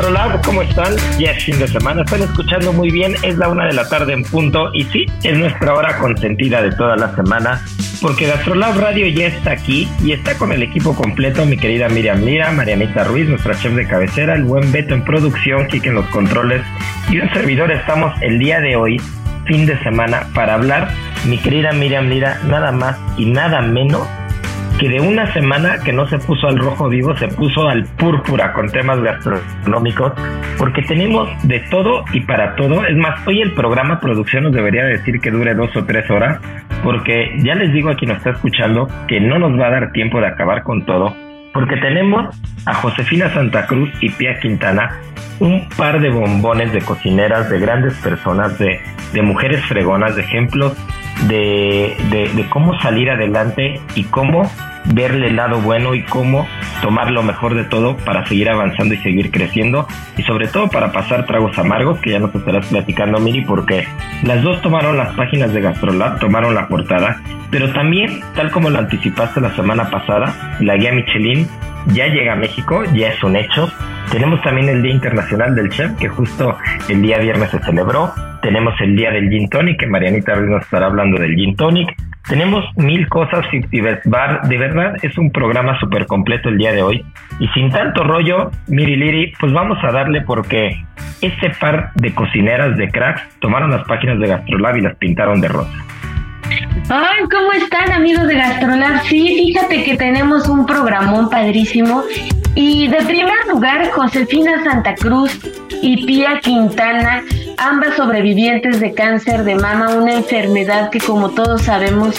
GastroLab, ¿cómo están? Ya es fin de semana, están escuchando muy bien, es la una de la tarde en punto y sí, es nuestra hora consentida de toda la semana porque GastroLab Radio ya está aquí y está con el equipo completo, mi querida Miriam Lira, Marianita Ruiz, nuestra chef de cabecera, el buen Beto en producción, Kike en los controles y un servidor estamos el día de hoy, fin de semana, para hablar, mi querida Miriam Lira, nada más y nada menos que de una semana que no se puso al rojo vivo, se puso al púrpura con temas gastronómicos, porque tenemos de todo y para todo. Es más, hoy el programa producción nos debería decir que dure dos o tres horas, porque ya les digo a quien nos está escuchando que no nos va a dar tiempo de acabar con todo, porque tenemos a Josefina Santa Cruz y Pia Quintana, un par de bombones de cocineras, de grandes personas, de, de mujeres fregonas, de ejemplos de, de, de cómo salir adelante y cómo verle el lado bueno y cómo tomar lo mejor de todo para seguir avanzando y seguir creciendo y sobre todo para pasar tragos amargos que ya nos estarás platicando Miri porque las dos tomaron las páginas de Gastrolab, tomaron la portada, pero también tal como lo anticipaste la semana pasada, la guía Michelin ya llega a México, ya es un hecho. Tenemos también el Día Internacional del Chef que justo el día viernes se celebró. Tenemos el Día del Gin Tonic que Marianita Ruiz nos estará hablando del Gin Tonic. Tenemos mil cosas, 50 Bar. De verdad es un programa súper completo el día de hoy. Y sin tanto rollo, Miri Liri, pues vamos a darle porque este par de cocineras de cracks tomaron las páginas de Gastrolab y las pintaron de rosa. Ay, ¿cómo están amigos de Gastrolab? Sí, fíjate que tenemos un programón padrísimo. Y de primer lugar, Josefina Santa Cruz y Pía Quintana ambas sobrevivientes de cáncer de mama, una enfermedad que como todos sabemos,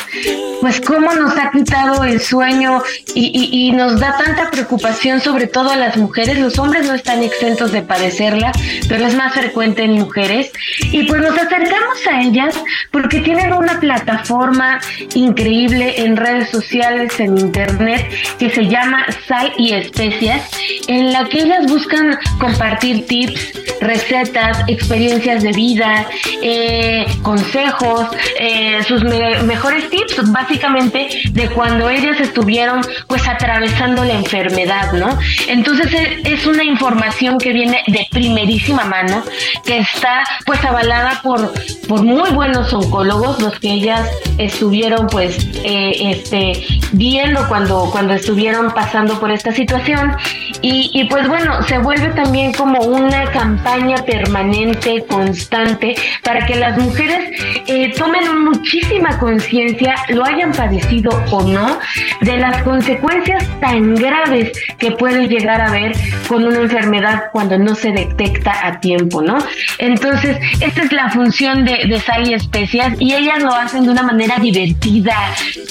pues cómo nos ha quitado el sueño y, nos da tanta preocupación, sobre todo a las mujeres. Los hombres no están exentos de padecerla, pero es más frecuente en mujeres. Y pues nos acercamos a ellas porque tienen una plataforma increíble en redes sociales, en internet, que se llama Sal y Especias, en la que ellas buscan compartir tips, recetas, experiencias de vida, eh, consejos, eh, sus mejores tips, básicamente de cuando ellas estuvieron pues atravesando la enfermedad, ¿no? Entonces e, es una información que viene de primerísima mano, que está pues avalada por, por muy buenos oncólogos, los que ellas estuvieron pues eh, este, viendo cuando, cuando estuvieron pasando por esta situación. Y, y pues bueno, se vuelve también como una campaña permanente con constante para que las mujeres eh, tomen muchísima conciencia, lo hayan padecido o no, de las consecuencias tan graves que puede llegar a haber con una enfermedad cuando no se detecta a tiempo, ¿no? Entonces, esta es la función de, de Sal y Especias y ellas lo hacen de una manera divertida,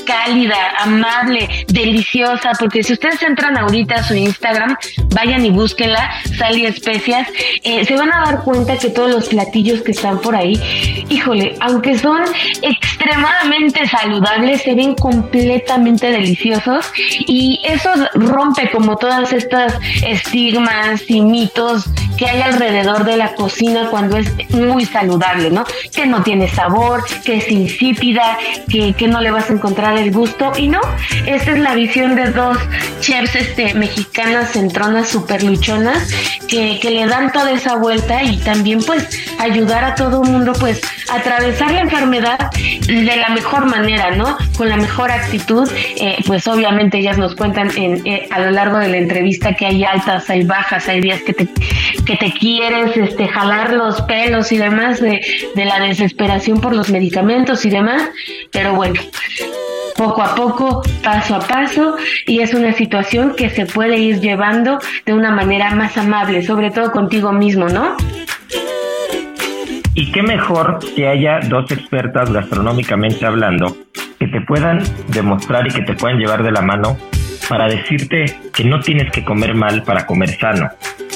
cálida, amable, deliciosa, porque si ustedes entran ahorita a su Instagram, vayan y búsquenla, Sal Especias, eh, se van a dar cuenta que todos los platillos que están por ahí, híjole, aunque son extremadamente saludables, se ven completamente deliciosos y eso rompe como todas estas estigmas y mitos que hay alrededor de la cocina cuando es muy saludable, ¿no? Que no tiene sabor, que es insípida, que, que no le vas a encontrar el gusto. Y no, esta es la visión de dos chefs este, mexicanas centronas super luchonas que, que le dan toda esa vuelta y también pues ayudar a todo el mundo pues a atravesar la enfermedad de la mejor manera, ¿no? Con la mejor actitud. Eh, pues obviamente ellas nos cuentan en, eh, a lo largo de la entrevista que hay altas, hay bajas, hay días que te, que te quieres este, jalar los pelos y demás de, de la desesperación por los medicamentos y demás. Pero bueno, poco a poco, paso a paso, y es una situación que se puede ir llevando de una manera más amable, sobre todo contigo mismo, ¿no? Y qué mejor que haya dos expertas gastronómicamente hablando que te puedan demostrar y que te puedan llevar de la mano para decirte que no tienes que comer mal para comer sano,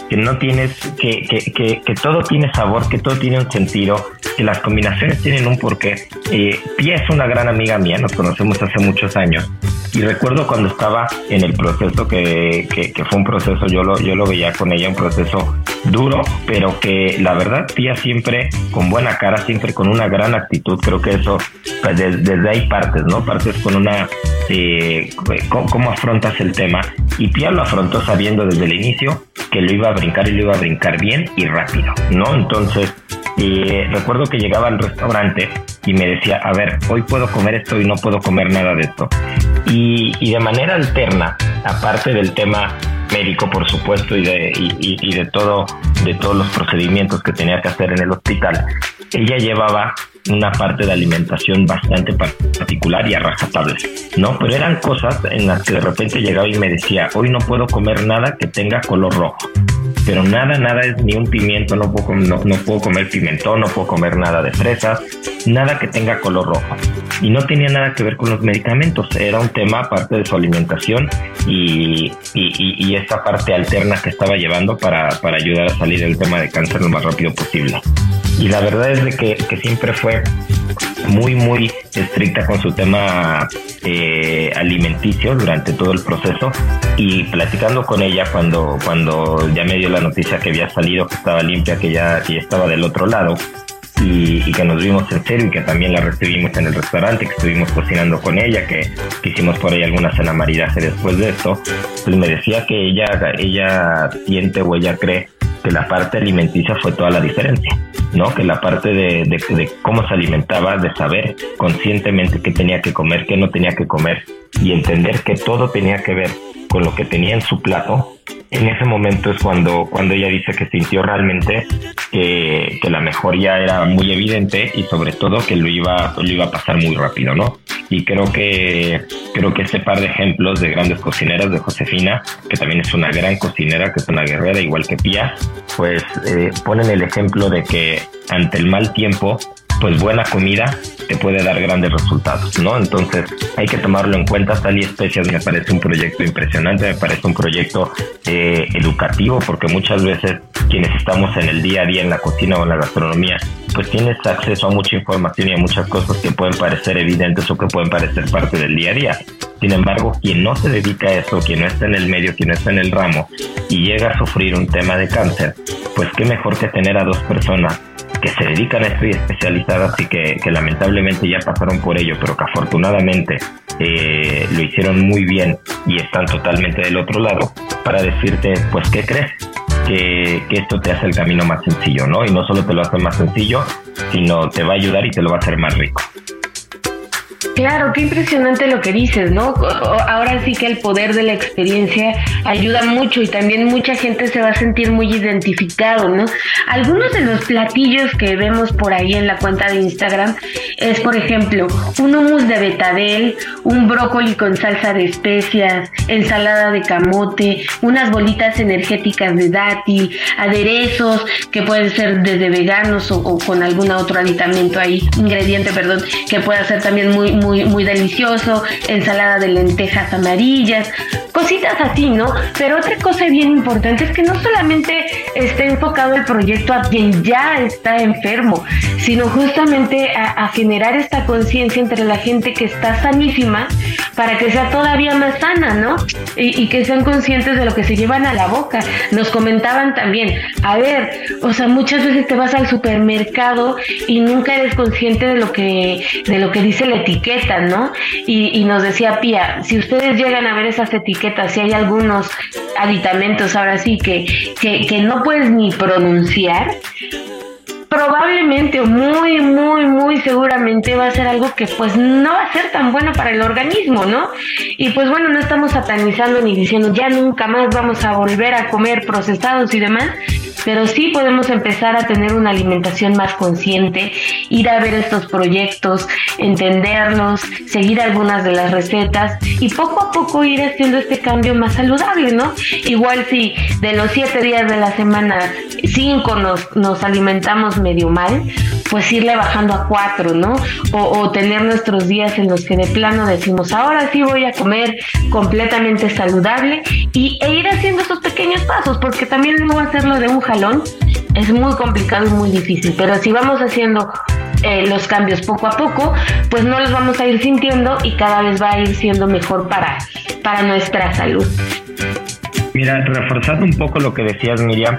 que no tienes, que, que, que, que todo tiene sabor, que todo tiene un sentido, que las combinaciones tienen un porqué. Eh, Pia es una gran amiga mía, nos conocemos hace muchos años y recuerdo cuando estaba en el proceso que, que, fue un proceso, yo lo, yo lo veía con ella, un proceso duro, pero que la verdad tía siempre con buena cara, siempre con una gran actitud, creo que eso, pues desde ahí partes, ¿no? Partes con una, eh, cómo, afrontas el tema y Pia lo afrontó sabiendo desde el inicio que lo iba a brincar y lo iba a brincar bien y rápido, ¿no? Entonces, eh, recuerdo que llegaba al restaurante y me decía, a ver, hoy puedo comer esto y no puedo comer nada de esto. Y, y de manera alterna, aparte del tema médico, por supuesto, y de, y, y de, todo, de todos los procedimientos que tenía que hacer en el hospital, ella llevaba una parte de alimentación bastante particular y a rajatabla, ¿no? Pero eran cosas en las que de repente llegaba y me decía, hoy no puedo comer nada que tenga color rojo pero nada, nada es ni un pimiento, no puedo, no, puedo comer pimentón, no puedo comer nada de fresas, nada que tenga color rojo. Y no tenía nada que ver con los medicamentos, era un tema aparte de su alimentación y, y, y esta parte alterna que estaba llevando para, para ayudar a salir del tema de cáncer lo más rápido posible. Y la verdad es de que, que siempre fue muy, muy estricta con su tema eh, alimenticio durante todo el proceso y platicando con ella cuando, cuando ya me dio la noticia que había salido, que estaba limpia, que ya, que ya estaba del otro lado. Y, que nos vimos en serio y que también la recibimos en el restaurante, que estuvimos cocinando con ella, que, que hicimos por ahí alguna cena maridaje después de esto, pues me decía que ella, ella siente o ella cree que la parte alimenticia fue toda la diferencia, ¿no? Que la parte de, de, de, cómo se alimentaba, de saber conscientemente qué tenía que comer, qué no tenía que comer y entender que todo tenía que ver con lo que tenía en su plato, en ese momento es cuando, cuando ella dice que sintió realmente que, que la mejoría era muy evidente y sobre todo que lo iba, lo iba a pasar muy rápido, ¿no? Y creo que, creo que este par de ejemplos de grandes cocineras de Josefina, que también es una gran cocinera, que es una guerrera igual que Pía, pues eh, ponen el ejemplo de que ante el mal tiempo pues buena comida te puede dar grandes resultados, ¿no? Entonces hay que tomarlo en cuenta. Tal y Especias me parece un proyecto impresionante, me parece un proyecto eh, educativo, porque muchas veces quienes estamos en el día a día en la cocina o en la gastronomía, pues tienes acceso a mucha información y a muchas cosas que pueden parecer evidentes o que pueden parecer parte del día a día. Sin embargo, quien no se dedica a eso, quien no está en el medio, quien no está en el ramo y llega a sufrir un tema de cáncer, pues qué mejor que tener a dos personas que se dedican a esto y especializadas y que, lamentablemente ya pasaron por ello, pero que afortunadamente eh, lo hicieron muy bien y están totalmente del otro lado, para decirte, pues, ¿qué crees? Que, que, esto te hace el camino más sencillo, ¿no? Y no solo te lo hace más sencillo, sino te va a ayudar y te lo va a hacer más rico. Claro, qué impresionante lo que dices, ¿no? Ahora sí que el poder de la experiencia ayuda mucho y también mucha gente se va a sentir muy identificado, ¿no? Algunos de los platillos que vemos por ahí en la cuenta de Instagram es, por ejemplo, un hummus de betabel, un brócoli con salsa de especias, ensalada de camote, unas bolitas energéticas de dátil, aderezos que pueden ser desde veganos o, con algún otro aditamento ahí, ingrediente, perdón, que pueda ser también muy muy, muy delicioso, ensalada de lentejas amarillas, cositas así, ¿no? Pero otra cosa bien importante es que no solamente esté enfocado el proyecto a quien ya está enfermo, sino justamente a, generar esta conciencia entre la gente que está sanísima para que sea todavía más sana, ¿no? y, que sean conscientes de lo que se llevan a la boca. Nos comentaban también, a ver, o sea, muchas veces te vas al supermercado y nunca eres consciente de lo que, de lo que dice la etiqueta, ¿no? Y, y nos decía Pía, si ustedes llegan a ver esas etiquetas, si hay algunos aditamentos ahora sí que, que, que no puedes ni pronunciar, probablemente o muy, muy, muy seguramente va a ser algo que pues no va a ser tan bueno para el organismo, ¿no? Y pues bueno, no estamos satanizando ni diciendo ya nunca más vamos a volver a comer procesados y demás, pero sí podemos empezar a tener una alimentación más consciente, ir a ver estos proyectos, entenderlos, seguir algunas de las recetas y poco a poco ir haciendo este cambio más saludable, ¿no? Igual si de los siete días de la semana, cinco nos, nos alimentamos medio mal, pues irle bajando a cuatro, ¿no? O, tener nuestros días en los que de plano decimos, ahora sí voy a comer completamente saludable y, e ir haciendo esos pequeños pasos, porque también luego hacerlo de un jalón es muy complicado y muy difícil, pero si vamos haciendo eh, los cambios poco a poco, pues no los vamos a ir sintiendo y cada vez va a ir siendo mejor para, para nuestra salud. Mira, reforzando un poco lo que decías, Miriam,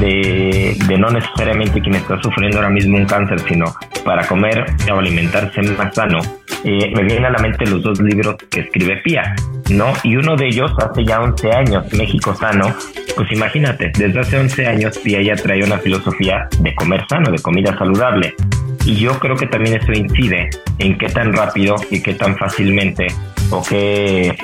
de, no necesariamente quien está sufriendo ahora mismo un cáncer, sino para comer o alimentarse más sano, eh, me vienen a la mente los dos libros que escribe Pía, ¿no? Y uno de ellos hace ya 11 años, México Sano, pues imagínate, desde hace 11 años Pía ya trae una filosofía de comer sano, de comida saludable. Y yo creo que también eso incide en qué tan rápido y qué tan fácilmente o qué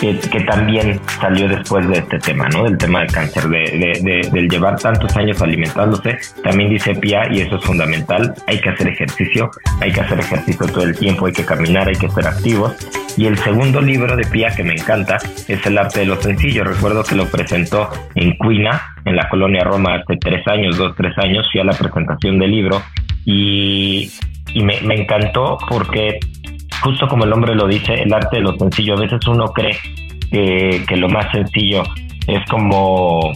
que, también salió después de este tema, ¿no? Del tema del cáncer, de, del llevar tantos años alimentándose, también dice Pia, y eso es fundamental, hay que hacer ejercicio, hay que hacer ejercicio todo el tiempo, hay que caminar, hay que ser activos. Y el segundo libro de Pia que me encanta es El arte de lo sencillo. Recuerdo que lo presentó en Cuina, en la colonia Roma, hace tres años, dos, tres años, fui a la presentación del libro y, y me, encantó porque justo como el hombre lo dice, el arte de lo sencillo. A veces uno cree que, lo más sencillo es como,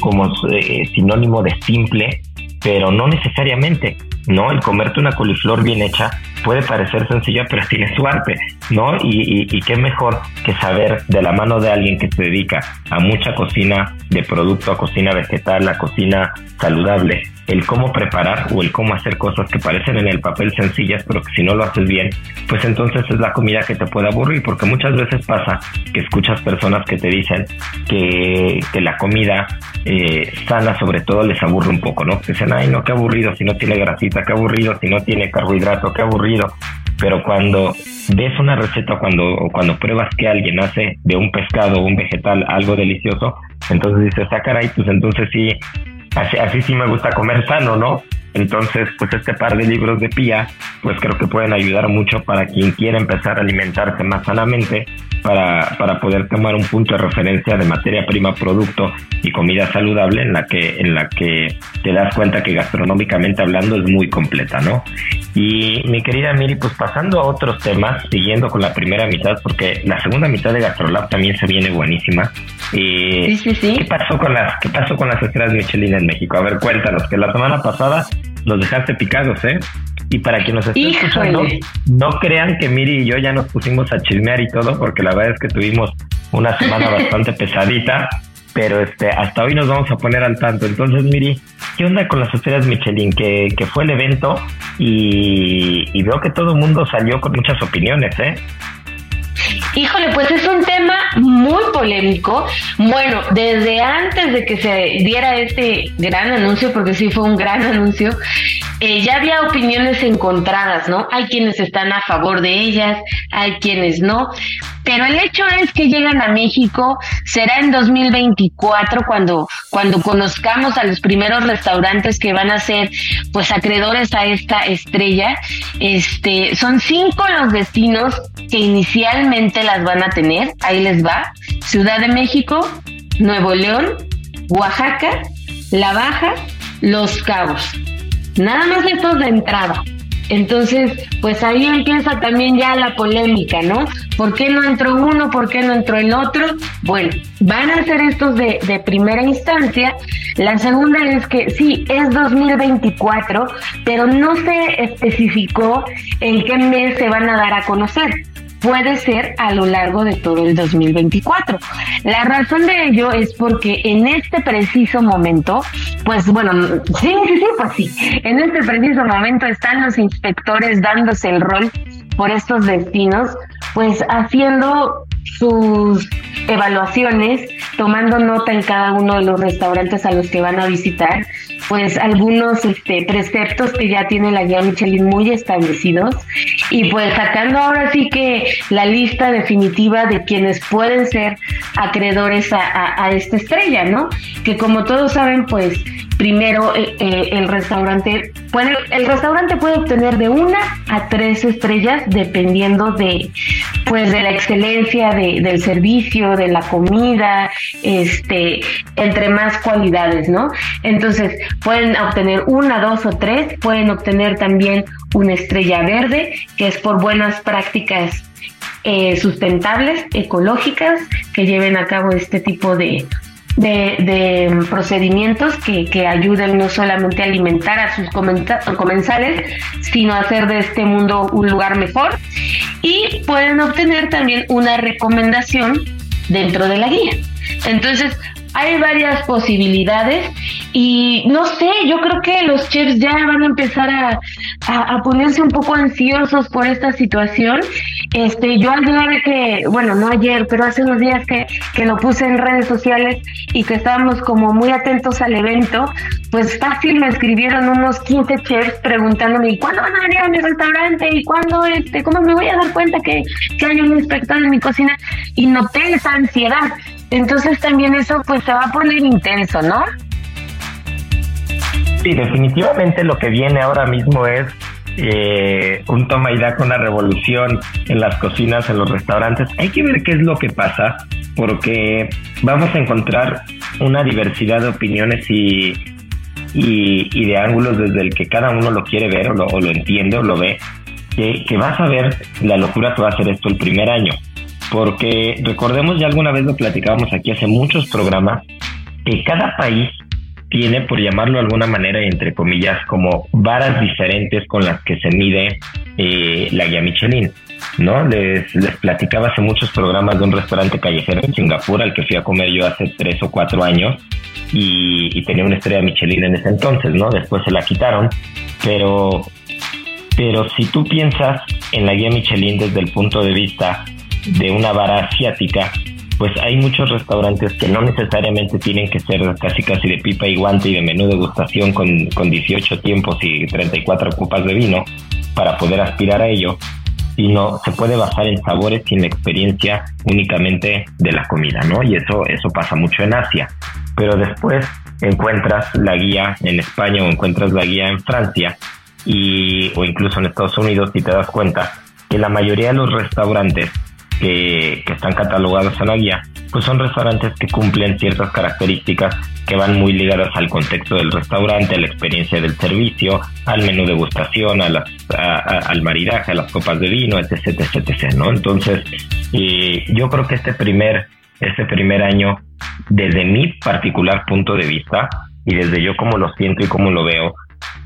como eh, sinónimo de simple, pero no necesariamente. ¿no? El comerte una coliflor bien hecha puede parecer sencilla, pero tiene su arte, ¿no? Y, y, qué mejor que saber de la mano de alguien que se dedica a mucha cocina de producto, a cocina vegetal, a cocina saludable, el cómo preparar o el cómo hacer cosas que parecen en el papel sencillas, pero que si no lo haces bien, pues entonces es la comida que te puede aburrir, porque muchas veces pasa que escuchas personas que te dicen que, que la comida eh, sana sobre todo les aburre un poco, ¿no? Dicen, ay, no, qué aburrido si no tiene grasita, qué aburrido si no tiene carbohidrato, qué aburrido. Pero cuando ves una receta, cuando, cuando pruebas que alguien hace de un pescado o un vegetal algo delicioso, entonces dices, ah, caray, pues entonces sí, así, así sí me gusta comer sano, ¿no? Entonces, pues este par de libros de Pía, pues creo que pueden ayudar mucho para quien quiera empezar a alimentarse más sanamente, para, para poder tomar un punto de referencia de materia prima, producto y comida saludable en la que, en la que te das cuenta que gastronómicamente hablando es muy completa, ¿no? Y mi querida Miri, pues pasando a otros temas, siguiendo con la primera mitad, porque la segunda mitad de Gastrolab también se viene buenísima. sí, sí, sí. ¿Qué pasó con las, qué pasó con las estrellas Michelin en México? A ver, cuéntanos, que la semana pasada los dejaste picados, ¿eh? Y para quien nos esté escuchando, no crean que Miri y yo ya nos pusimos a chismear y todo, porque la verdad es que tuvimos una semana bastante pesadita, pero este hasta hoy nos vamos a poner al tanto. Entonces, Miri, ¿qué onda con las estrellas Michelin? Que, que fue el evento y, y veo que todo el mundo salió con muchas opiniones, ¿eh? Híjole, pues es un tema muy polémico. Bueno, desde antes de que se diera este gran anuncio, porque sí fue un gran anuncio, eh, ya había opiniones encontradas, ¿no? Hay quienes están a favor de ellas, hay quienes no, pero el hecho es que llegan a México, será en 2024 cuando, cuando conozcamos a los primeros restaurantes que van a ser pues acreedores a esta estrella. Este, son cinco los destinos que inicialmente las van a tener, ahí les va, Ciudad de México, Nuevo León, Oaxaca, La Baja, Los Cabos. Nada más estos de entrada. Entonces, pues ahí empieza también ya la polémica, ¿no? ¿Por qué no entró uno? ¿Por qué no entró el otro? Bueno, van a ser estos de, de primera instancia. La segunda es que sí, es 2024, pero no se especificó en qué mes se van a dar a conocer. Puede ser a lo largo de todo el 2024. La razón de ello es porque en este preciso momento, pues bueno, sí, sí, sí, pues sí, en este preciso momento están los inspectores dándose el rol por estos destinos, pues haciendo sus evaluaciones, tomando nota en cada uno de los restaurantes a los que van a visitar, pues algunos este, preceptos que ya tiene la guía Michelin muy establecidos y pues sacando ahora sí que la lista definitiva de quienes pueden ser acreedores a, a esta estrella, ¿no? Que como todos saben, pues primero eh, eh, el restaurante puede el restaurante puede obtener de una a tres estrellas dependiendo de pues de la excelencia de, del servicio de la comida este entre más cualidades no entonces pueden obtener una dos o tres pueden obtener también una estrella verde que es por buenas prácticas eh, sustentables ecológicas que lleven a cabo este tipo de de, procedimientos que, que, ayuden no solamente a alimentar a sus comensales, sino a hacer de este mundo un lugar mejor. Y pueden obtener también una recomendación dentro de la guía. Entonces, hay varias posibilidades y no sé, yo creo que los chefs ya van a empezar a, a, ponerse un poco ansiosos por esta situación. Este, yo ayer que, bueno, no ayer, pero hace unos días que, que lo puse en redes sociales y que estábamos como muy atentos al evento, pues fácil me escribieron unos 15 chefs preguntándome, ¿y cuándo van a venir a mi restaurante? ¿Y cuándo, este, cómo me voy a dar cuenta que, que hay un inspector en mi cocina? Y noté esa ansiedad. Entonces también eso pues se va a poner intenso, ¿no? Sí, definitivamente lo que viene ahora mismo es eh, un toma y daca, una revolución en las cocinas, en los restaurantes. Hay que ver qué es lo que pasa, porque vamos a encontrar una diversidad de opiniones y, y, de ángulos desde el que cada uno lo quiere ver o lo, o lo entiende o lo ve, que, que vas a ver la locura que va a ser esto el primer año porque recordemos, ya alguna vez lo platicábamos aquí hace muchos programas, que cada país tiene, por llamarlo de alguna manera, entre comillas, como varas diferentes con las que se mide eh, la guía Michelin. ¿no? Les, les platicaba hace muchos programas de un restaurante callejero en Singapur al que fui a comer yo hace tres o cuatro años y, tenía una estrella Michelin en ese entonces, ¿no? Después se la quitaron, pero, pero si tú piensas en la guía Michelin desde el punto de vista de una vara asiática, pues hay muchos restaurantes que no necesariamente tienen que ser casi casi de pipa y guante y de menú degustación con, con 18 tiempos y 34 copas de vino para poder aspirar a ello, sino se puede basar en sabores y en la experiencia únicamente de la comida, ¿no? Y eso, eso pasa mucho en Asia. Pero después encuentras la guía en España o encuentras la guía en Francia y, o incluso en Estados Unidos y te das cuenta que la mayoría de los restaurantes que, están catalogados en la guía, pues son restaurantes que cumplen ciertas características que van muy ligadas al contexto del restaurante, a la experiencia del servicio, al menú de gustación, a al maridaje, a las copas de vino, etc, etc, etc. Entonces, yo creo que este primer, este primer año, desde mi particular punto de vista, y desde yo como lo siento y como lo veo,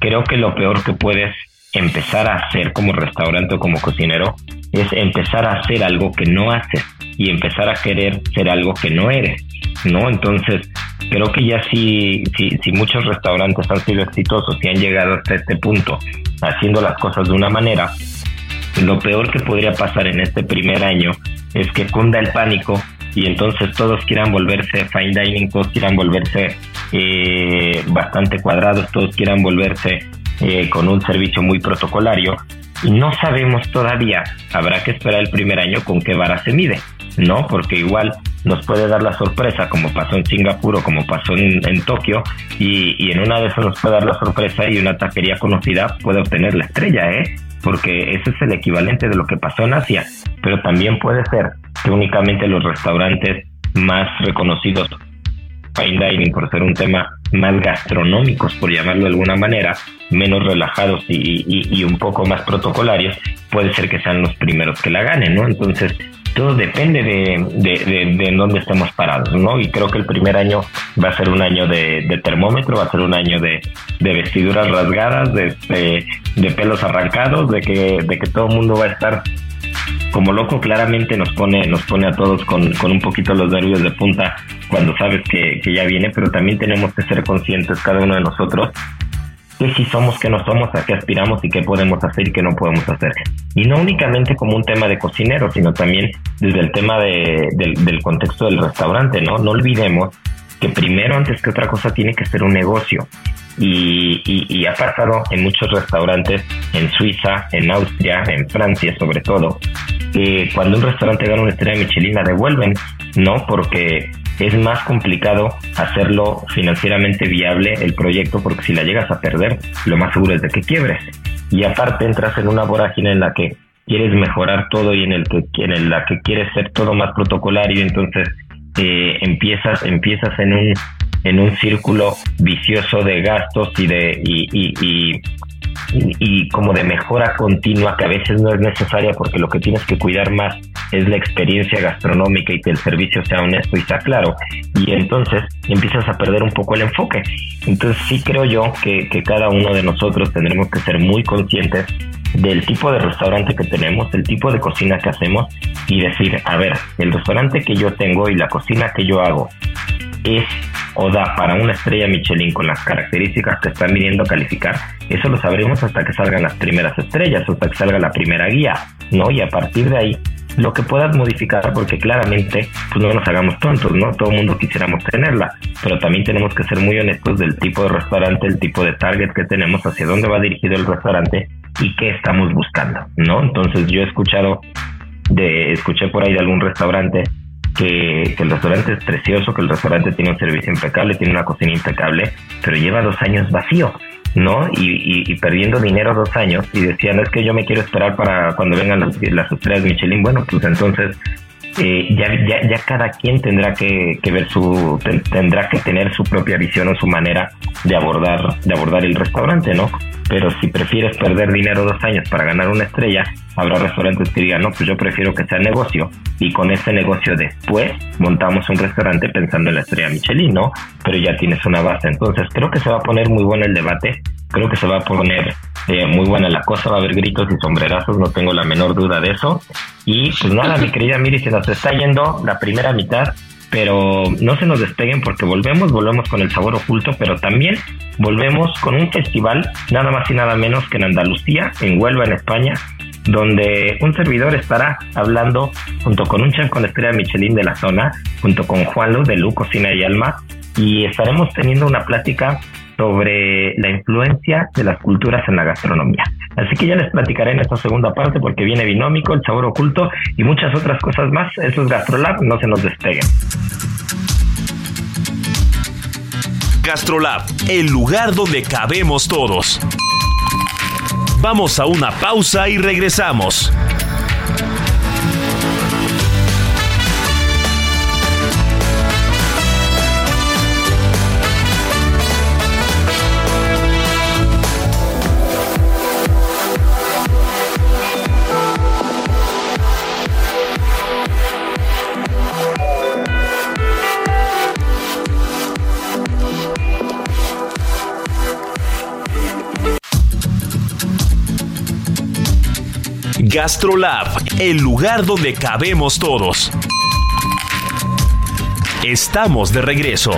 creo que lo peor que puedes empezar a hacer como restaurante o como cocinero es empezar a hacer algo que no haces y empezar a querer ser algo que no eres, ¿no? Entonces, creo que ya si, si, si muchos restaurantes han sido exitosos y han llegado hasta este punto haciendo las cosas de una manera, lo peor que podría pasar en este primer año es que cunda el pánico y entonces todos quieran volverse fine dining, todos quieran volverse eh, bastante cuadrados, todos quieran volverse eh, con un servicio muy protocolario no sabemos todavía, habrá que esperar el primer año con qué vara se mide, ¿no? Porque igual nos puede dar la sorpresa como pasó en Singapur o como pasó en, Tokio y, y, en una de esas nos puede dar la sorpresa y una taquería conocida puede obtener la estrella, ¿eh? Porque ese es el equivalente de lo que pasó en Asia, pero también puede ser que únicamente los restaurantes más reconocidos fine dining por ser un tema más gastronómicos, por llamarlo de alguna manera, menos relajados y, un poco más protocolarios, puede ser que sean los primeros que la ganen, ¿no? Entonces, todo depende de, de, de, dónde estemos parados, ¿no? Y creo que el primer año va a ser un año de, termómetro, va a ser un año de, vestiduras rasgadas, de, de, pelos arrancados, de que, de que todo el mundo va a estar como loco claramente nos pone, nos pone a todos con, con un poquito los nervios de punta cuando sabes que, que ya viene, pero también tenemos que ser conscientes cada uno de nosotros qué sí somos, qué no somos, a qué aspiramos y qué podemos hacer y qué no podemos hacer. Y no únicamente como un tema de cocinero, sino también desde el tema de, del, contexto del restaurante, ¿no? No olvidemos que primero, antes que otra cosa, tiene que ser un negocio. Y, y, ha pasado en muchos restaurantes, en Suiza, en Austria, en Francia sobre todo, que cuando un restaurante gana una estrella Michelin la devuelven, ¿no? Porque es más complicado hacerlo financieramente viable el proyecto porque si la llegas a perder, lo más seguro es de que quiebres. Y aparte entras en una vorágine en la que quieres mejorar todo y en el que en la que quieres ser todo más protocolario, entonces eh, empiezas empiezas en un en un círculo vicioso de gastos y de y, y, y, como de mejora continua que a veces no es necesaria porque lo que tienes que cuidar más es la experiencia gastronómica y que el servicio sea honesto y sea claro. Y entonces empiezas a perder un poco el enfoque. Entonces sí creo yo que, que cada uno de nosotros tendremos que ser muy conscientes del tipo de restaurante que tenemos, del tipo de cocina que hacemos y decir, a ver, el restaurante que yo tengo y la cocina que yo hago es o da para una estrella Michelin con las características que están viniendo a calificar, eso lo sabremos hasta que salgan las primeras estrellas, hasta que salga la primera guía, ¿no? Y a partir de ahí, lo que puedas modificar, porque claramente, pues no nos hagamos tontos, ¿no? Todo el mundo quisiéramos tenerla, pero también tenemos que ser muy honestos del tipo de restaurante, el tipo de target que tenemos, hacia dónde va dirigido el restaurante y qué estamos buscando, ¿no? Entonces yo he escuchado, de, escuché por ahí de algún restaurante que, el restaurante es precioso, que el restaurante tiene un servicio impecable, tiene una cocina impecable, pero lleva dos años vacío, ¿no? Y, perdiendo dinero dos años y decían, es que yo me quiero esperar para cuando vengan las, las estrellas Michelin. Bueno, pues entonces eh, ya, ya, ya, cada quien tendrá que, que, ver su tendrá que tener su propia visión o su manera de abordar de abordar el restaurante no pero si prefieres perder dinero dos años para ganar una estrella habrá restaurantes que digan no pues yo prefiero que sea negocio y con ese negocio después montamos un restaurante pensando en la estrella Michelin no pero ya tienes una base. Entonces creo que se va a poner muy bueno el debate creo que se va a poner eh, muy buena la cosa, va a haber gritos y sombrerazos, no tengo la menor duda de eso. Y pues nada, mi querida Miri, se nos está yendo la primera mitad, pero no se nos despeguen porque volvemos, volvemos con el sabor oculto, pero también volvemos con un festival, nada más y nada menos que en Andalucía, en Huelva, en España, donde un servidor estará hablando junto con un chef con estrella Michelin de la zona, junto con Juan Luz de Lu Cocina y Alma, y estaremos teniendo una plática sobre la influencia de las culturas en la gastronomía. Así que ya les platicaré en esta segunda parte porque viene Binómico, el sabor oculto y muchas otras cosas más. Eso es Gastrolab, no se nos despeguen. Gastrolab, el lugar donde cabemos todos. Vamos a una pausa y regresamos. GastroLab, el lugar donde cabemos todos. Estamos de regreso.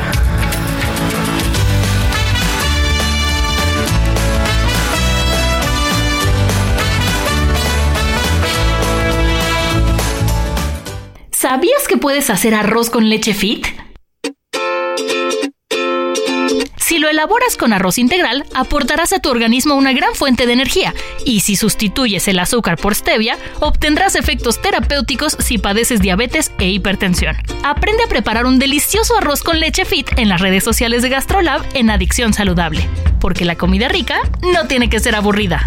¿Sabías que puedes hacer arroz con leche fit? Elaboras con arroz integral, aportarás a tu organismo una gran fuente de energía, y si sustituyes el azúcar por stevia, obtendrás efectos terapéuticos si padeces diabetes e hipertensión. Aprende a preparar un delicioso arroz con leche fit en las redes sociales de GastroLab en Adicción Saludable, porque la comida rica no tiene que ser aburrida.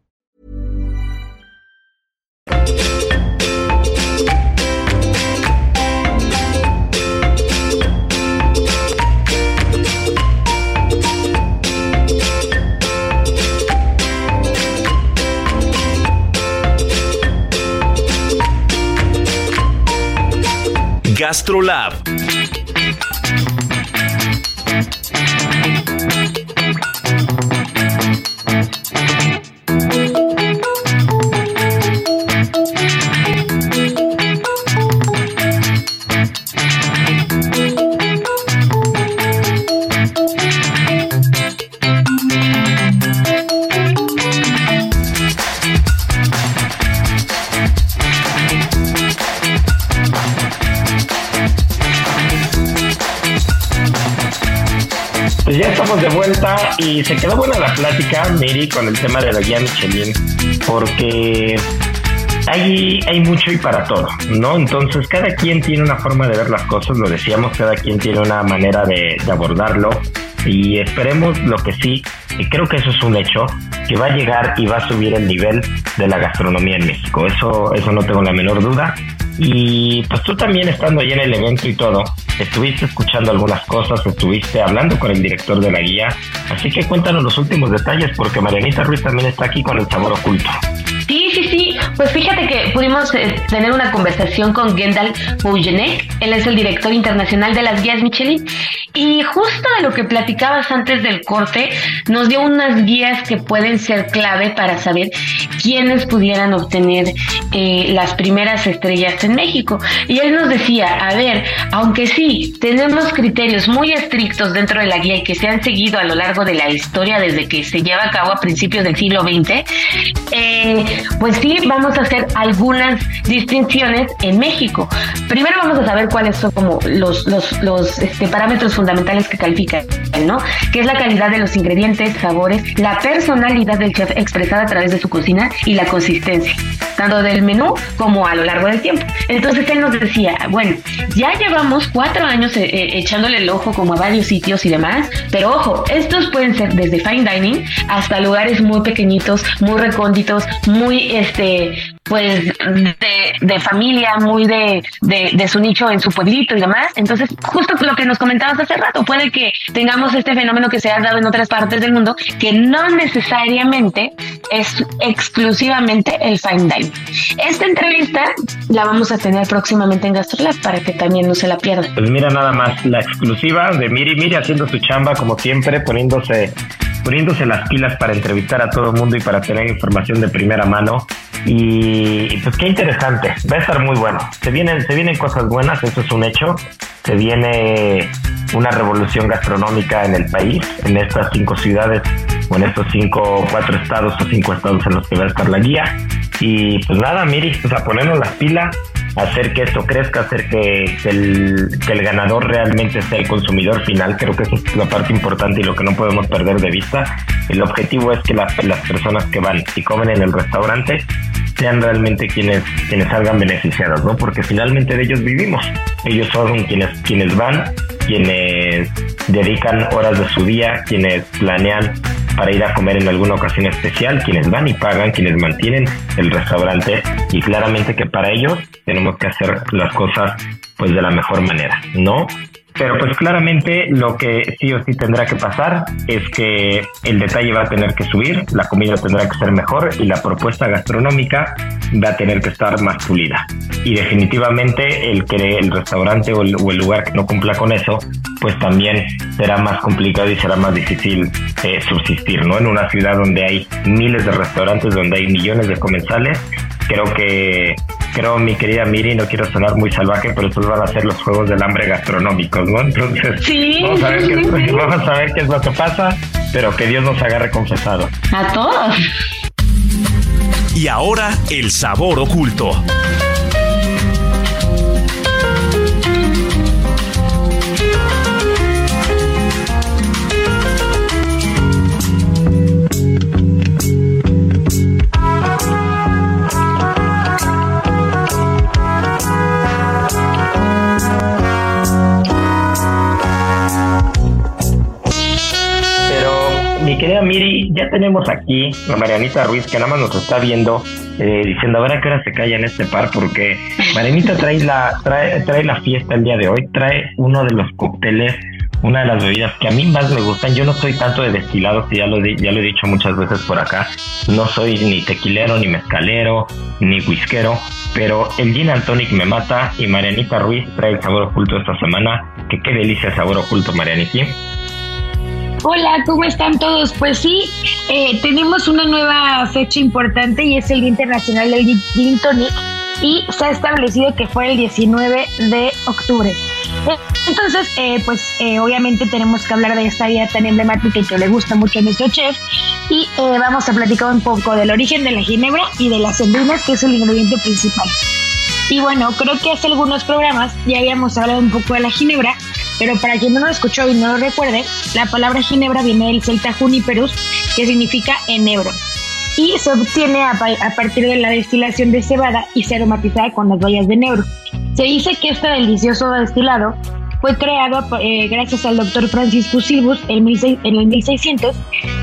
GastroLab. De vuelta y se quedó buena la plática, Miri, con el tema de la guía Michelin, porque hay, hay mucho y para todo, ¿no? Entonces cada quien tiene una forma de ver las cosas, lo decíamos, cada quien tiene una manera de, de abordarlo y esperemos lo que sí, y creo que eso es un hecho, que va a llegar y va a subir el nivel de la gastronomía en México, eso, eso no tengo la menor duda. Y pues tú también estando ahí en el evento y todo, estuviste escuchando algunas cosas, estuviste hablando con el director de la guía, así que cuéntanos los últimos detalles porque Marianita Ruiz también está aquí con el sabor oculto. Pues fíjate que pudimos eh, tener una conversación con Gendal Poujenek. Él es el director internacional de las guías Michelin. Y justo de lo que platicabas antes del corte, nos dio unas guías que pueden ser clave para saber quiénes pudieran obtener eh, las primeras estrellas en México. Y él nos decía, a ver, aunque sí, tenemos criterios muy estrictos dentro de la guía y que se han seguido a lo largo de la historia desde que se lleva a cabo a principios del siglo XX, eh, pues sí, vamos a hacer algunas distinciones en México. Primero vamos a saber cuáles son como los, los, los este, parámetros fundamentales que califican, ¿no? Que es la calidad de los ingredientes, sabores, la personalidad del chef expresada a través de su cocina y la consistencia, tanto del menú como a lo largo del tiempo. Entonces él nos decía, bueno, ya llevamos cuatro años eh, eh, echándole el ojo como a varios sitios y demás, pero ojo, estos pueden ser desde fine dining hasta lugares muy pequeñitos, muy recónditos, muy este pues de, familia, muy de, de, de, su nicho en su pueblito y demás. Entonces, justo lo que nos comentabas hace rato, puede que tengamos este fenómeno que se ha dado en otras partes del mundo, que no necesariamente es exclusivamente el fine dining. Esta entrevista la vamos a tener próximamente en GastroLab para que también no se la pierdan. Pues mira nada más la exclusiva de Miri Miri haciendo su chamba como siempre, poniéndose poniéndose las pilas para entrevistar a todo el mundo y para tener información de primera mano. Y pues qué interesante, va a estar muy bueno. Se vienen, se vienen cosas buenas, eso es un hecho. Se viene una revolución gastronómica en el país, en estas cinco ciudades o en estos cinco, cuatro estados o cinco estados en los que va a estar la guía. Y pues nada, Miri, pues a ponernos las pilas, hacer que esto crezca, hacer que, que, el, que el ganador realmente sea el consumidor final. Creo que eso es la parte importante y lo que no podemos perder de vista. El objetivo es que la, las personas que van y comen en el restaurante sean realmente quienes, quienes salgan beneficiados, ¿no? Porque finalmente de ellos vivimos. Ellos son quienes, quienes van, quienes dedican horas de su día, quienes planean para ir a comer en alguna ocasión especial, quienes van y pagan, quienes mantienen el restaurante y claramente que para ellos tenemos que hacer las cosas pues de la mejor manera, ¿no? Pero pues claramente lo que sí o sí tendrá que pasar es que el detalle va a tener que subir, la comida tendrá que ser mejor y la propuesta gastronómica va a tener que estar más pulida. Y definitivamente el que el restaurante o el, lugar que no cumpla con eso, pues también será más complicado y será más difícil subsistir, ¿no? En una ciudad donde hay miles de restaurantes, donde hay millones de comensales, creo que creo mi querida Miri, no quiero sonar muy salvaje, pero estos van a ser los juegos del hambre gastronómicos, ¿no? Entonces, sí, vamos, a ver sí, qué, sí. vamos a ver qué es lo que pasa, pero que Dios nos agarre confesado. A todos. Y ahora, el sabor oculto. Tenemos aquí a Marianita Ruiz, que nada más nos está viendo, eh, diciendo a ver a hora se calla en este par, porque Marianita trae la, trae, trae la fiesta el día de hoy, trae uno de los cócteles una de las bebidas que a mí más me gustan. Yo no soy tanto de destilados, ya lo, ya lo he dicho muchas veces por acá. No soy ni tequilero, ni mezcalero, ni whiskero, pero el gin and tonic me mata y Marianita Ruiz trae el sabor oculto esta semana. Que qué delicia el sabor oculto, Marianita. Hola, ¿cómo están todos? Pues sí, eh, tenemos una nueva fecha importante y es el Día Internacional del Gin Tonic y se ha establecido que fue el 19 de octubre. Entonces, eh, pues eh, obviamente tenemos que hablar de esta vida tan emblemática y que le gusta mucho a nuestro chef. Y eh, vamos a platicar un poco del origen de la ginebra y de las enzimas, que es el ingrediente principal. Y bueno, creo que hace algunos programas ya habíamos hablado un poco de la ginebra, pero para quien no lo escuchó y no lo recuerde, la palabra ginebra viene del celta juniperus, que significa enebro y se obtiene a, partir de la destilación de cebada y se aromatiza con las bayas de enebro. Se dice que este delicioso destilado fue creado eh, gracias al doctor Francisco Silvus en, en el 1600,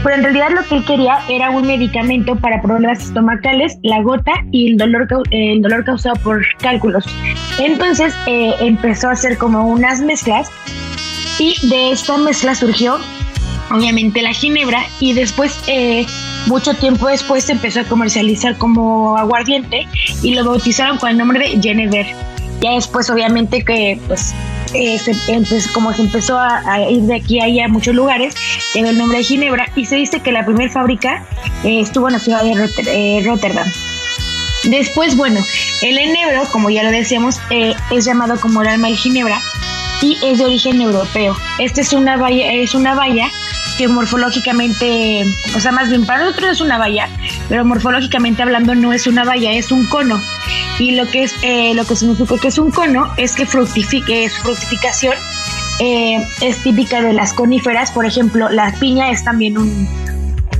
pero en realidad lo que él quería era un medicamento para problemas estomacales, la gota y el dolor, el dolor causado por cálculos. Entonces eh, empezó a hacer como unas mezclas y de esta mezcla surgió obviamente la ginebra y después eh, mucho tiempo después se empezó a comercializar como aguardiente y lo bautizaron con el nombre de Genever. Ya después obviamente que pues eh, como se empezó a, ir de aquí a allá a muchos lugares, llegó el nombre de Ginebra y se dice que la primera fábrica eh, estuvo en la ciudad de Rotterdam. Después, bueno, el enebro, como ya lo decíamos, es llamado como el alma de Ginebra y es de origen europeo. Esta es una valla, es una valla que morfológicamente, o sea, más bien para nosotros es una valla, pero morfológicamente hablando no es una valla, es un cono. Y lo que es, eh, lo que significa que es un cono es que fructifique, su fructificación eh, es típica de las coníferas, por ejemplo, la piña es también un,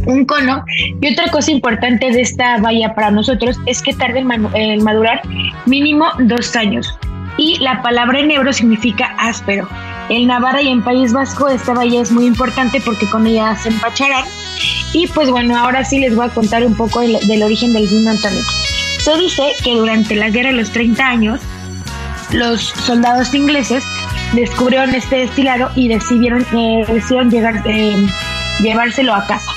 un cono. Y otra cosa importante de esta valla para nosotros es que tarda en, madurar mínimo dos años. Y la palabra enebro significa áspero. En Navarra y en País Vasco esta bahía es muy importante porque con ella se empacharán. Y pues bueno, ahora sí les voy a contar un poco del, origen del vino antónico. Se dice que durante la guerra de los 30 años, los soldados ingleses descubrieron este destilado y decidieron, eh, eh, llevárselo a casa.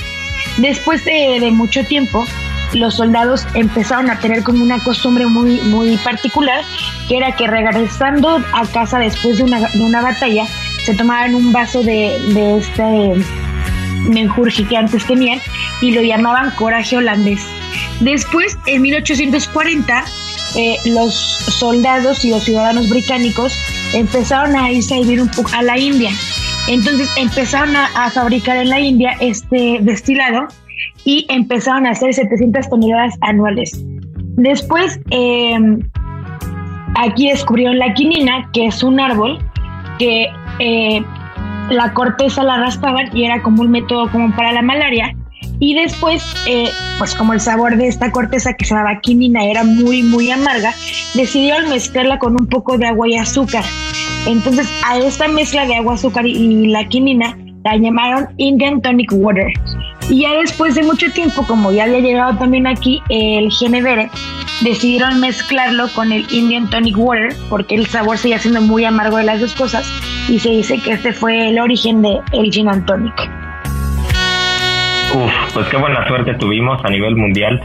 Después de, mucho tiempo, los soldados empezaron a tener como una costumbre muy, muy particular, que era que regresando a casa después de una, de una batalla, se tomaban un vaso de, de este menjurje que antes tenían y lo llamaban coraje holandés. Después, en 1840, eh, los soldados y los ciudadanos británicos empezaron a irse a vivir un poco a la India. Entonces empezaron a, a fabricar en la India este destilado y empezaron a hacer 700 toneladas anuales. Después, em, aquí descubrieron la quinina, que es un árbol que eh, la corteza la raspaban y era como un método como para la malaria. Y después, eh, pues como el sabor de esta corteza que se llamaba quinina era muy, muy amarga, decidieron mezclarla con un poco de agua y azúcar. Entonces, a esta mezcla de agua, azúcar y la quinina la llamaron Indian Tonic Water. Y ya después de mucho tiempo, como ya había llegado también aquí el Genevere, decidieron mezclarlo con el Indian Tonic Water porque el sabor seguía siendo muy amargo de las dos cosas y se dice que este fue el origen de el Gin and Tonic. Uf, pues qué buena suerte tuvimos a nivel mundial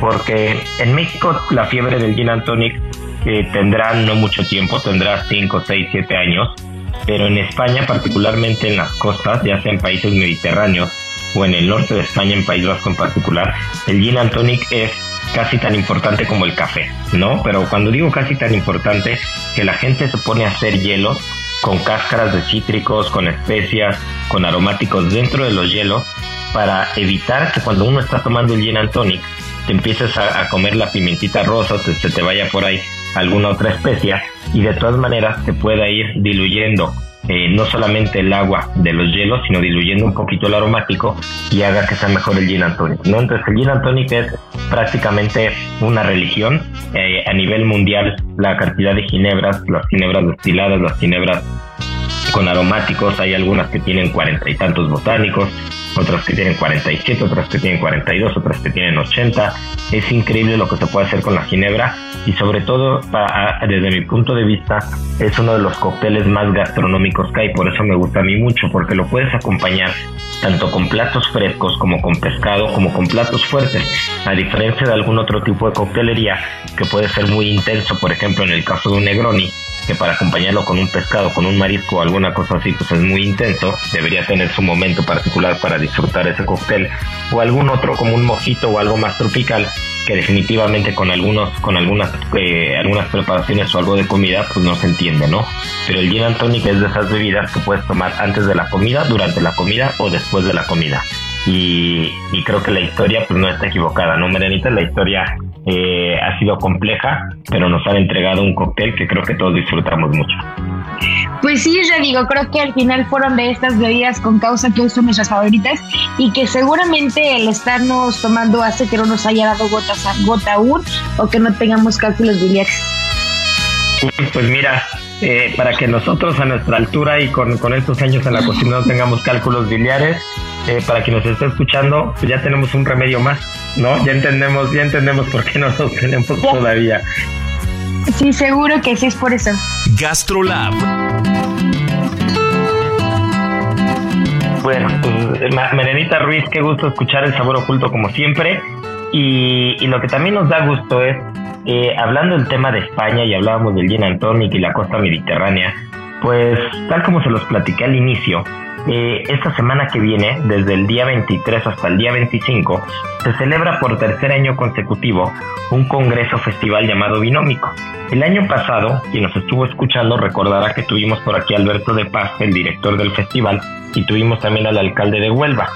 porque en México la fiebre del Gin and Tonic eh, tendrá no mucho tiempo, tendrá 5, 6, 7 años, pero en España, particularmente en las costas, ya sea en países mediterráneos o en el norte de España, en País Vasco en particular, el gin and tonic es casi tan importante como el café, ¿no? Pero cuando digo casi tan importante, que la gente se pone a hacer hielos con cáscaras de cítricos, con especias, con aromáticos dentro de los hielos, para evitar que cuando uno está tomando el gin and tonic, te empieces a, comer la pimentita rosa, se, se te vaya por ahí alguna otra especia, y de todas maneras te pueda ir diluyendo eh, no solamente el agua de los hielos, sino diluyendo un poquito el aromático y haga que sea mejor el gin and tonic, ¿no? Entonces el gin and tonic es prácticamente una religión eh, a nivel mundial. La cantidad de ginebras, las ginebras destiladas, las ginebras con aromáticos, hay algunas que tienen cuarenta y tantos botánicos, otras que tienen 47, otras que tienen 42, otras que tienen 80. Es increíble lo que se puede hacer con la ginebra y sobre todo desde mi punto de vista es uno de los cócteles más gastronómicos que hay, por eso me gusta a mí mucho, porque lo puedes acompañar tanto con platos frescos como con pescado, como con platos fuertes, a diferencia de algún otro tipo de coctelería que puede ser muy intenso, por ejemplo en el caso de un Negroni, que para acompañarlo con un pescado, con un marisco o alguna cosa así, pues es muy intenso, debería tener su momento particular para disfrutar ese cóctel, o algún otro como un mojito o algo más tropical, que definitivamente con algunos, con algunas, eh, algunas preparaciones o algo de comida, pues no se entiende, ¿no? Pero el gin and tonic es de esas bebidas que puedes tomar antes de la comida, durante la comida o después de la comida. Y, creo que la historia pues no está equivocada, ¿no, Merenita? La historia eh, ha sido compleja, pero nos han entregado un cóctel que creo que todos disfrutamos mucho. Pues sí, yo digo, creo que al final fueron de estas bebidas con causa que hoy son nuestras favoritas y que seguramente el estarnos tomando hace que no nos haya dado gotas a gota aún o que no tengamos cálculos biliares. Pues mira, eh, para que nosotros a nuestra altura y con, con estos años en la cocina no tengamos cálculos biliares, eh, para quien nos esté escuchando, pues ya tenemos un remedio más, ¿no? Ya entendemos, ya entendemos por qué no los tenemos todavía. Sí, seguro que sí es por eso. Gastrolab. Bueno, pues, Merenita Ruiz, qué gusto escuchar el sabor oculto como siempre. Y, y lo que también nos da gusto es, eh, hablando del tema de España y hablábamos del gin and y la costa mediterránea, pues tal como se los platiqué al inicio, eh, esta semana que viene, desde el día 23 hasta el día 25, se celebra por tercer año consecutivo un congreso festival llamado Binómico. El año pasado, quien nos estuvo escuchando recordará que tuvimos por aquí a Alberto de Paz, el director del festival, y tuvimos también al alcalde de Huelva.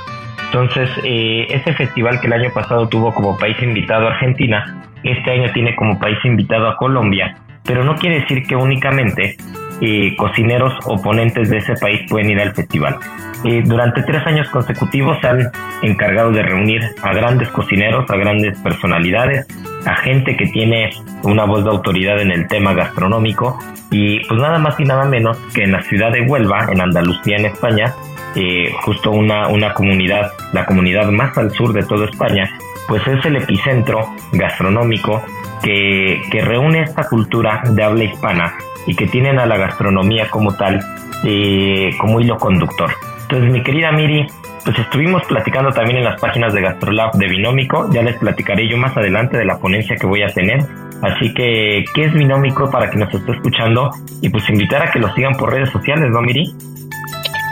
Entonces, eh, festival que el año pasado tuvo como país invitado a Argentina, este año tiene como país invitado a Colombia, pero no quiere decir que únicamente eh, cocineros o ponentes de ese país pueden ir al festival. Eh, durante tres años consecutivos se han encargado de reunir a grandes cocineros, a grandes personalidades, a gente que tiene una voz de autoridad en el tema gastronómico y pues nada más y nada menos que en la ciudad de Huelva, en Andalucía, en España, eh, justo una, una comunidad, la comunidad más al sur de toda España, pues es el epicentro gastronómico que, que reúne esta cultura de habla hispana y que tienen a la gastronomía como tal, eh, como hilo conductor. Entonces, mi querida Miri, pues estuvimos platicando también en las páginas de GastroLab de Binómico, ya les platicaré yo más adelante de la ponencia que voy a tener. Así que, ¿qué es Binómico para que nos esté escuchando? Y pues invitar a que lo sigan por redes sociales, ¿no, Miri?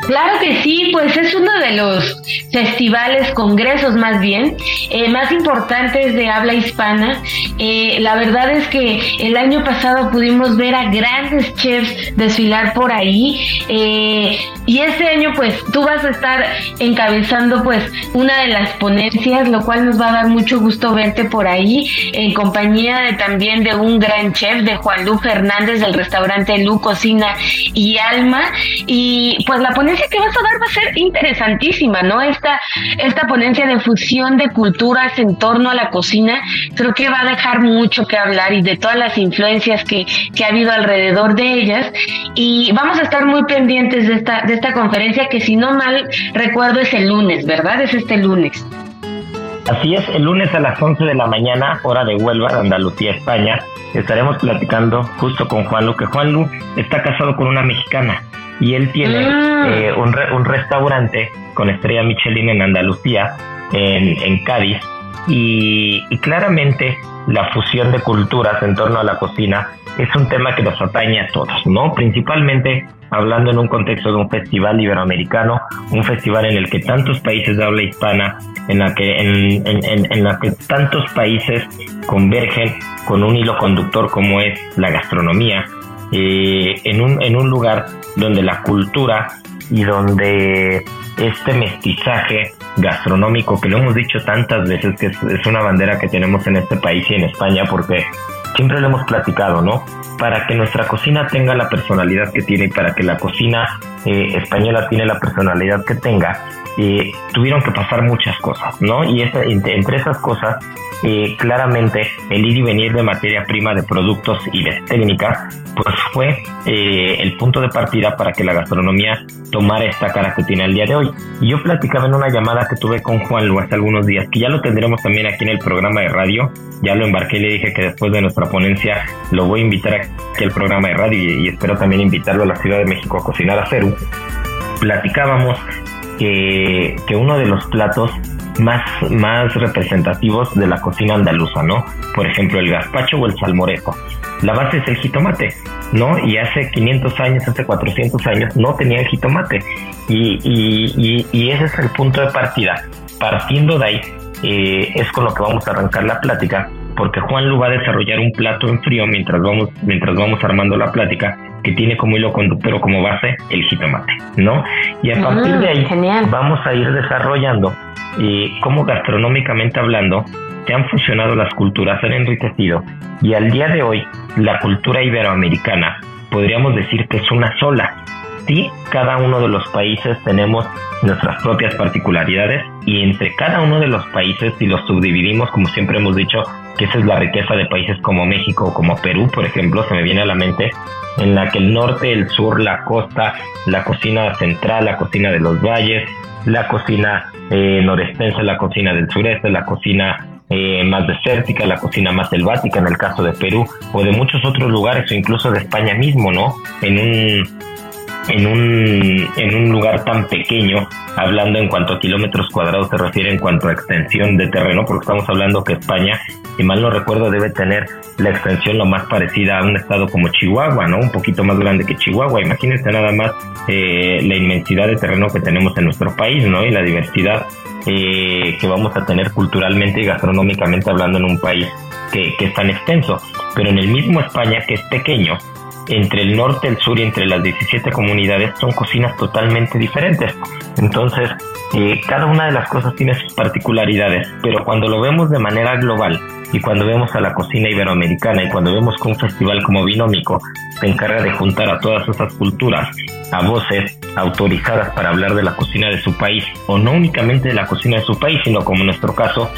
Claro que sí, pues es uno de los festivales, congresos más bien, eh, más importantes de habla hispana. Eh, la verdad es que el año pasado pudimos ver a grandes chefs desfilar por ahí eh, y este año pues tú vas a estar encabezando pues una de las ponencias, lo cual nos va a dar mucho gusto verte por ahí en compañía de también de un gran chef, de Juan Lu Fernández del restaurante Lu Cocina y Alma y pues la ponencia que vas a dar va a ser interesantísima, ¿no? Esta, esta ponencia de fusión de culturas en torno a la cocina, creo que va a dejar mucho que hablar y de todas las influencias que, que ha habido alrededor de ellas. Y vamos a estar muy pendientes de esta, de esta conferencia que si no mal recuerdo es el lunes, ¿verdad? Es este lunes. Así es, el lunes a las 11 de la mañana, hora de Huelva, Andalucía, España, estaremos platicando justo con Juan Lu, que Juan Lu está casado con una mexicana y él tiene ah. eh, un, un, restaurante con estrella Michelin en Andalucía, en, en Cádiz, y, y, claramente la fusión de culturas en torno a la cocina es un tema que nos atañe a todos, ¿no? Principalmente hablando en un contexto de un festival iberoamericano, un festival en el que tantos países de habla hispana, en la que, en, en, en la que tantos países convergen con un hilo conductor como es la gastronomía, eh, en, un, en un lugar donde la cultura y donde este mestizaje gastronómico, que lo hemos dicho tantas veces, que es, una bandera que tenemos en este país y en España, porque siempre lo hemos platicado, ¿no? Para que nuestra cocina tenga la personalidad que tiene, para que la cocina eh, española tiene la personalidad que tenga, eh, tuvieron que pasar muchas cosas, ¿no? Y entre esas cosas eh, claramente el ir y venir de materia prima, de productos y de técnica, pues fue eh, el punto de partida para que la gastronomía tomara esta cara que tiene el día de hoy. Y yo platicaba en una llamada que tuve con Juan Lu hace algunos días, que ya lo tendremos también aquí en el programa de radio, ya lo embarqué y le dije que después de nuestra ponencia lo voy a invitar aquí al programa de radio y, espero también invitarlo a la Ciudad de México a cocinar a Ceru. Platicábamos que, que uno de los platos más, más representativos de la cocina andaluza, ¿no? Por ejemplo, el gazpacho o el salmorejo. La base es el jitomate, ¿no? Y hace 500 años, hace 400 años no tenían jitomate. Y, y, y, ese es el punto de partida. Partiendo de ahí, eh, es con lo que vamos a arrancar la plática, porque Juan Lu va a desarrollar un plato en frío mientras vamos, mientras vamos armando la plática, que tiene como hilo conductor o como base el jitomate, ¿no? Y a partir de ahí vamos a ir desarrollando y cómo gastronómicamente hablando se han fusionado las culturas, se han enriquecido y al día de hoy la cultura iberoamericana podríamos decir que es una sola. Sí, cada uno de los países tenemos nuestras propias particularidades y entre cada uno de los países, si los subdividimos, como siempre hemos dicho, que esa es la riqueza de países como México o como Perú, por ejemplo, se me viene a la mente, en la que el norte, el sur, la costa, la cocina central, la cocina de los valles, la cocina eh, la cocina del sureste, la cocina eh, más desértica, la cocina más selvática en el caso de Perú o de muchos otros lugares o incluso de España mismo, ¿no? En un en un, en un lugar tan pequeño, hablando en cuanto a kilómetros cuadrados se refiere en cuanto a extensión de terreno, porque estamos hablando que España, si mal no recuerdo, debe tener la extensión lo más parecida a un estado como Chihuahua, ¿no? Un poquito más grande que Chihuahua. Imagínense nada más eh, la inmensidad de terreno que tenemos en nuestro país, ¿no? Y la diversidad eh, que vamos a tener culturalmente y gastronómicamente hablando en un país que, que es tan extenso. Pero en el mismo España, que es pequeño, entre el norte, el sur y entre las 17 comunidades son cocinas totalmente diferentes. Entonces, eh, cada una de las cosas tiene sus particularidades, pero cuando lo vemos de manera global y cuando vemos a la cocina iberoamericana y cuando vemos que un festival como Binómico se encarga de juntar a todas esas culturas, a voces autorizadas para hablar de la cocina de su país, o no únicamente de la cocina de su país, sino como en nuestro caso,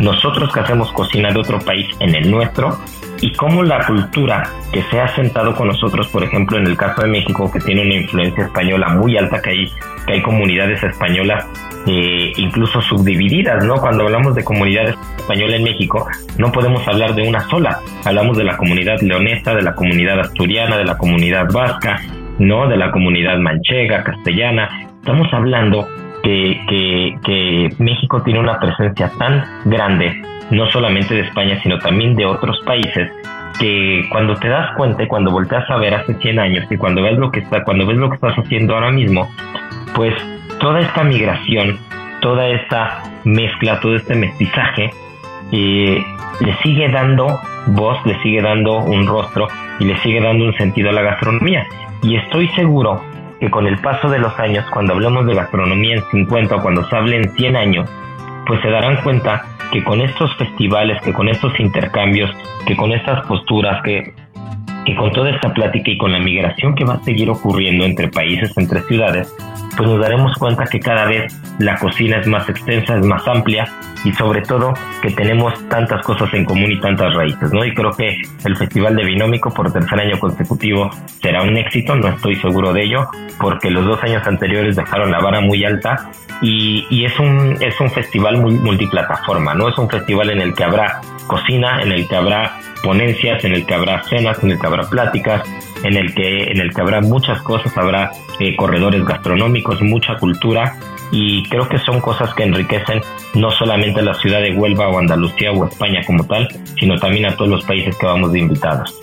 nosotros que hacemos cocina de otro país en el nuestro, y cómo la cultura que se ha sentado con nosotros, por ejemplo, en el caso de México, que tiene una influencia española muy alta, que hay, que hay comunidades españolas eh, incluso subdivididas, ¿no? Cuando hablamos de comunidades españolas en México, no podemos hablar de una sola. Hablamos de la comunidad leonesa, de la comunidad asturiana, de la comunidad vasca, ¿no? De la comunidad manchega, castellana. Estamos hablando que, México tiene una presencia tan grande no solamente de España, sino también de otros países, que cuando te das cuenta y cuando volteas a ver hace 100 años y cuando ves lo que está, cuando ves lo que estás haciendo ahora mismo, pues toda esta migración, toda esta mezcla, todo este mestizaje, eh, le sigue dando voz, le sigue dando un rostro y le sigue dando un sentido a la gastronomía. Y estoy seguro que con el paso de los años, cuando hablemos de gastronomía en 50 o cuando se hable en 100 años, pues se darán cuenta que con estos festivales, que con estos intercambios, que con estas posturas, que, que con toda esta plática y con la migración que va a seguir ocurriendo entre países, entre ciudades, pues nos daremos cuenta que cada vez la cocina es más extensa, es más amplia y sobre todo que tenemos tantas cosas en común y tantas raíces, ¿no? Y creo que el Festival de Binómico por tercer año consecutivo será un éxito, no estoy seguro de ello, porque los dos años anteriores dejaron la vara muy alta y, es, un, es un festival muy multiplataforma, ¿no? Es un festival en el que habrá cocina, en el que habrá ponencias, en el que habrá cenas, en el que habrá pláticas, en el que, en el que habrá muchas cosas, habrá eh, corredores gastronómicos, mucha cultura y creo que son cosas que enriquecen no solamente la ciudad de Huelva o Andalucía o España como tal, sino también a todos los países que vamos de invitados.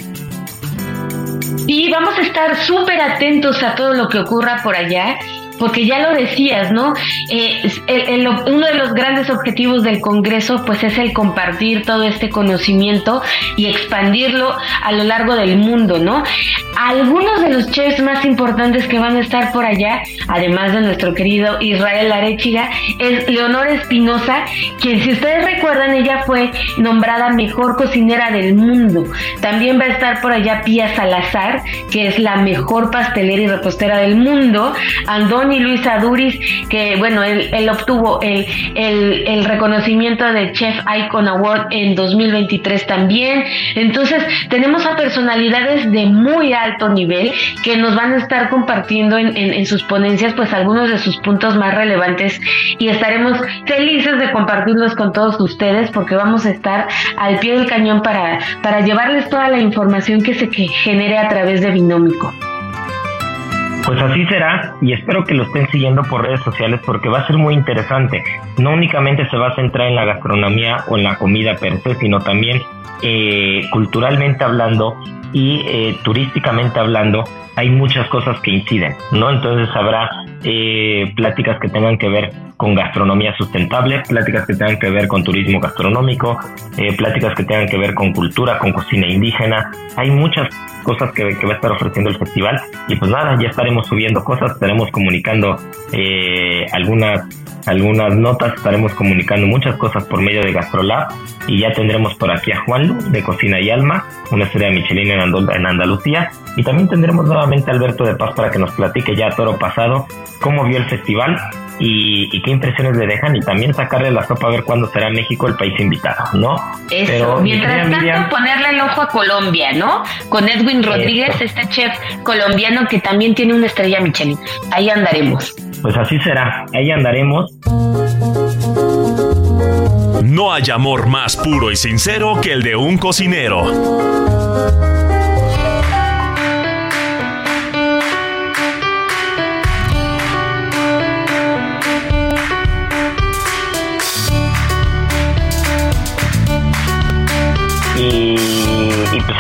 Y vamos a estar súper atentos a todo lo que ocurra por allá porque ya lo decías, ¿no? Eh, uno de los grandes objetivos del Congreso, pues es el compartir todo este conocimiento y expandirlo a lo largo del mundo, ¿no? Algunos de los chefs más importantes que van a estar por allá, además de nuestro querido Israel Arechiga, es Leonor Espinosa, quien si ustedes recuerdan, ella fue nombrada mejor cocinera del mundo. También va a estar por allá Pía Salazar, que es la mejor pastelera y repostera del mundo. Andón Tony Luis Aduris, que bueno, él, obtuvo el, el, reconocimiento de Chef Icon Award en 2023 también. Entonces, tenemos a personalidades de muy alto nivel que nos van a estar compartiendo en, en, sus ponencias, pues algunos de sus puntos más relevantes y estaremos felices de compartirlos con todos ustedes porque vamos a estar al pie del cañón para, para llevarles toda la información que se genere a través de Binómico. Pues así será y espero que lo estén siguiendo por redes sociales porque va a ser muy interesante. No únicamente se va a centrar en la gastronomía o en la comida per se, sino también eh, culturalmente hablando y eh, turísticamente hablando hay muchas cosas que inciden, ¿no? Entonces habrá eh, pláticas que tengan que ver con gastronomía sustentable, pláticas que tengan que ver con turismo gastronómico, eh, pláticas que tengan que ver con cultura, con cocina indígena. Hay muchas cosas que, que, va a estar ofreciendo el festival y pues nada, ya estaremos subiendo cosas, estaremos comunicando eh, algunas algunas notas, estaremos comunicando muchas cosas por medio de GastroLab y ya tendremos por aquí a Juan de Cocina y Alma, una estrella Michelin en, Andal en Andalucía y también tendremos nuevamente a Alberto de Paz para que nos platique ya a toro pasado cómo vio el festival y, y, qué impresiones le dejan y también sacarle la sopa a ver cuándo será México el país invitado, ¿no? Eso, Pero, mientras tanto Miriam, ponerle el ojo a Colombia, ¿no? Con Edwin Rodríguez, este chef colombiano que también tiene una estrella Michelin. Ahí andaremos. Pues así será, ahí andaremos. No hay amor más puro y sincero que el de un cocinero.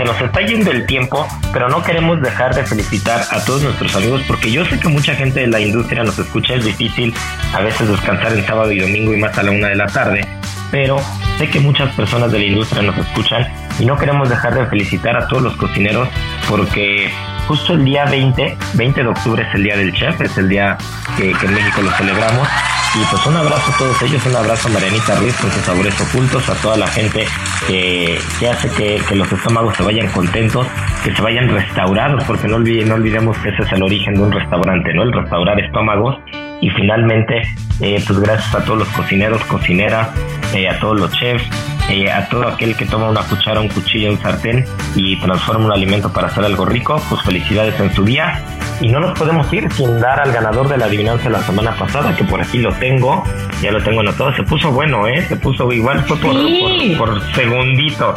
Nos está yendo el tiempo, pero no queremos dejar de felicitar a todos nuestros amigos porque yo sé que mucha gente de la industria nos escucha, es difícil a veces descansar en sábado y domingo y más a la una de la tarde, pero sé que muchas personas de la industria nos escuchan y no queremos dejar de felicitar a todos los cocineros porque justo el día 20, 20 de octubre es el día del chef, es el día que, en México lo celebramos y pues un abrazo a todos ellos, un abrazo a Marianita Ruiz con sus sabores ocultos, a toda la gente que, que hace que, los estómagos se vayan contentos, que se vayan restaurados, porque no, olviden, no olvidemos que ese es el origen de un restaurante, ¿no? El restaurar estómagos. Y finalmente, eh, pues gracias a todos los cocineros, cocineras, eh, a todos los chefs, eh, a todo aquel que toma una cuchara, un cuchillo, un sartén y transforma un alimento para hacer algo rico, pues felicidades en su día. Y no nos podemos ir sin dar al ganador de la adivinanza la semana pasada, que por aquí lo tengo, ya lo tengo anotado. Se puso bueno, ¿eh? Se puso igual, fue por, Sí. por, por segundito.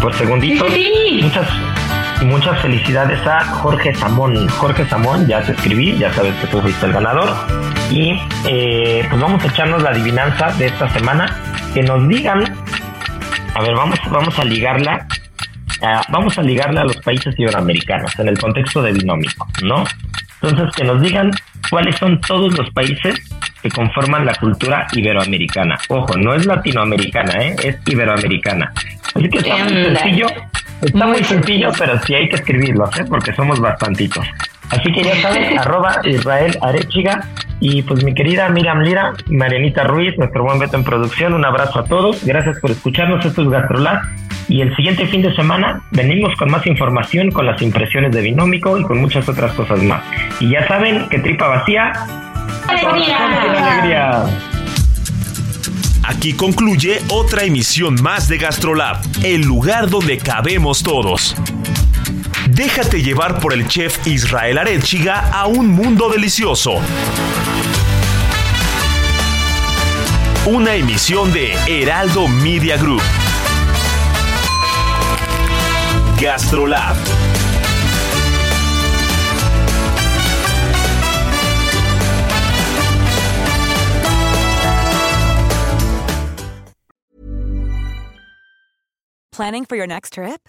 Por segundito. Sí. Muchas, muchas felicidades a Jorge Samón. Jorge Samón, ya te escribí, ya sabes que tú fuiste el ganador. Y eh, pues vamos a echarnos la adivinanza de esta semana. Que nos digan, a ver, vamos, vamos a ligarla Uh, vamos a ligarla a los países iberoamericanos en el contexto de binómico, ¿no? Entonces, que nos digan cuáles son todos los países que conforman la cultura iberoamericana. Ojo, no es latinoamericana, ¿eh? es iberoamericana. Así que está muy sencillo, está muy sencillo, pero sí hay que escribirlo, ¿eh? porque somos bastantitos. Así que ya saben, arroba Israel Arechiga. Y pues mi querida Miriam Lira, Marianita Ruiz, nuestro buen Beto en producción, un abrazo a todos. Gracias por escucharnos. Esto es GastroLab. Y el siguiente fin de semana venimos con más información, con las impresiones de Binómico y con muchas otras cosas más. Y ya saben que tripa vacía. ¡Alegría! alegría. Aquí concluye otra emisión más de GastroLab, el lugar donde cabemos todos. Déjate llevar por el chef Israel Arechiga a un mundo delicioso. Una emisión de Heraldo Media Group. GastroLab. Planning for your next trip?